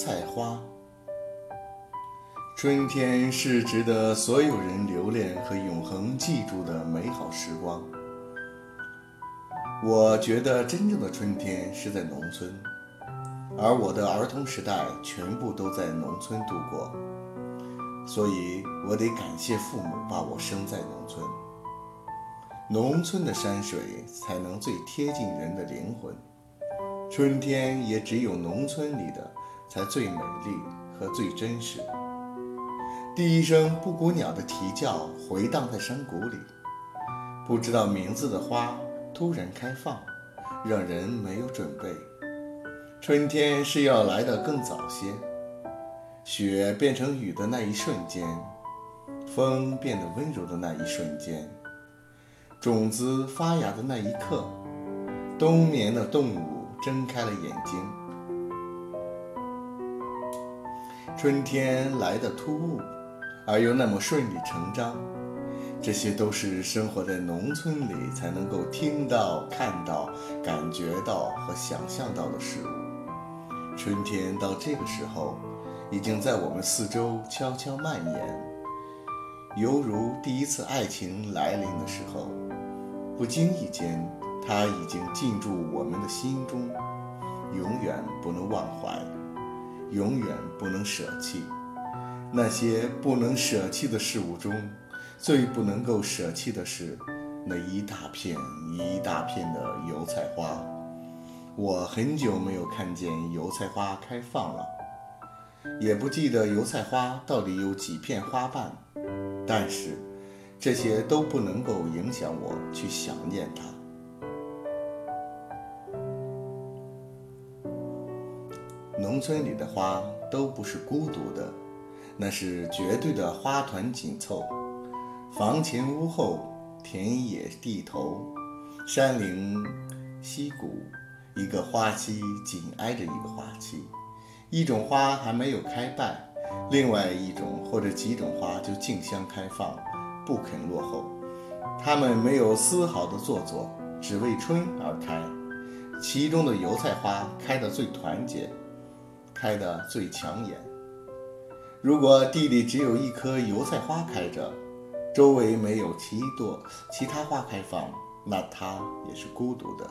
菜花。春天是值得所有人留恋和永恒记住的美好时光。我觉得真正的春天是在农村，而我的儿童时代全部都在农村度过，所以我得感谢父母把我生在农村。农村的山水才能最贴近人的灵魂，春天也只有农村里的才最美丽和最真实。第一声布谷鸟的啼叫回荡在山谷里，不知道名字的花突然开放，让人没有准备。春天是要来的更早些，雪变成雨的那一瞬间，风变得温柔的那一瞬间，种子发芽的那一刻，冬眠的动物睁开了眼睛。春天来的突兀。而又那么顺理成章，这些都是生活在农村里才能够听到、看到、感觉到和想象到的事物。春天到这个时候，已经在我们四周悄悄蔓延，犹如第一次爱情来临的时候，不经意间，它已经进驻我们的心中，永远不能忘怀，永远不能舍弃。那些不能舍弃的事物中，最不能够舍弃的是那一大片一大片的油菜花。我很久没有看见油菜花开放了，也不记得油菜花到底有几片花瓣，但是这些都不能够影响我去想念它。农村里的花都不是孤独的。那是绝对的花团锦凑，房前屋后，田野地头，山林溪谷，一个花期紧挨着一个花期，一种花还没有开败，另外一种或者几种花就竞相开放，不肯落后。它们没有丝毫的做作，只为春而开。其中的油菜花开得最团结，开得最抢眼。如果地里只有一棵油菜花开着，周围没有其一朵其他花开放，那它也是孤独的。